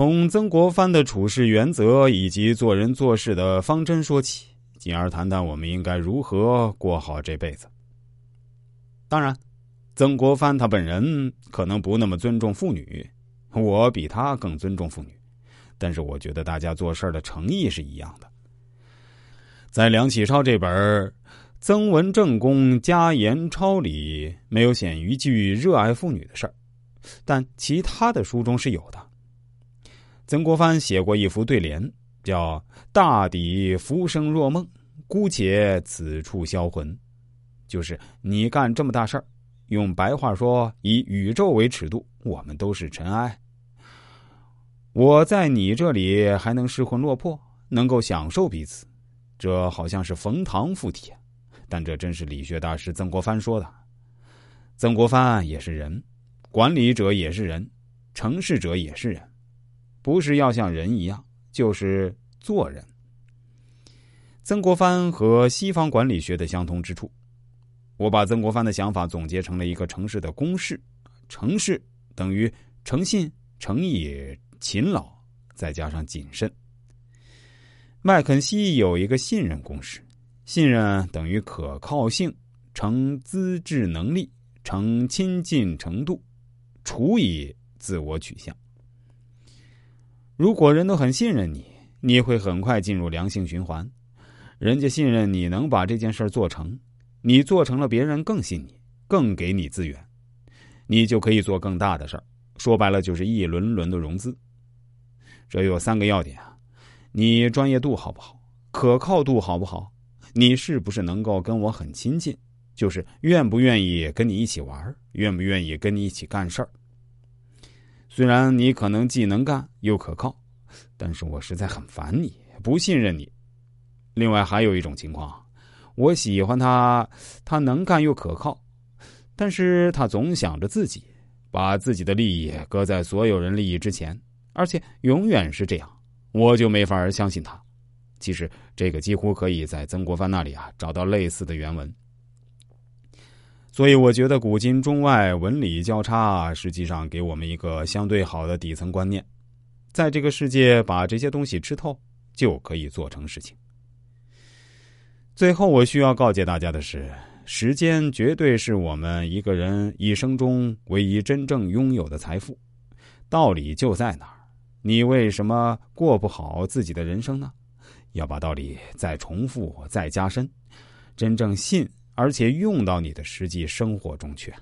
从曾国藩的处事原则以及做人做事的方针说起，进而谈谈我们应该如何过好这辈子。当然，曾国藩他本人可能不那么尊重妇女，我比他更尊重妇女，但是我觉得大家做事的诚意是一样的。在梁启超这本《曾文正公家言钞》里，没有写一句热爱妇女的事儿，但其他的书中是有的。曾国藩写过一副对联，叫“大抵浮生若梦，姑且此处销魂”，就是你干这么大事儿，用白话说，以宇宙为尺度，我们都是尘埃。我在你这里还能失魂落魄，能够享受彼此，这好像是冯唐附体，但这真是理学大师曾国藩说的。曾国藩也是人，管理者也是人，成事者也是人。不是要像人一样，就是做人。曾国藩和西方管理学的相同之处，我把曾国藩的想法总结成了一个城市的公式：城市等于诚信、诚意、勤劳，再加上谨慎。麦肯锡有一个信任公式：信任等于可靠性乘资质能力乘亲近程度除以自我取向。如果人都很信任你，你会很快进入良性循环。人家信任你能把这件事做成，你做成了，别人更信你，更给你资源，你就可以做更大的事儿。说白了，就是一轮轮的融资。这有三个要点啊：你专业度好不好？可靠度好不好？你是不是能够跟我很亲近？就是愿不愿意跟你一起玩？愿不愿意跟你一起干事儿？虽然你可能既能干又可靠，但是我实在很烦你，不信任你。另外还有一种情况，我喜欢他，他能干又可靠，但是他总想着自己，把自己的利益搁在所有人利益之前，而且永远是这样，我就没法相信他。其实这个几乎可以在曾国藩那里啊找到类似的原文。所以我觉得古今中外文理交叉，实际上给我们一个相对好的底层观念，在这个世界把这些东西吃透，就可以做成事情。最后，我需要告诫大家的是，时间绝对是我们一个人一生中唯一真正拥有的财富。道理就在哪儿？你为什么过不好自己的人生呢？要把道理再重复、再加深，真正信。而且用到你的实际生活中去。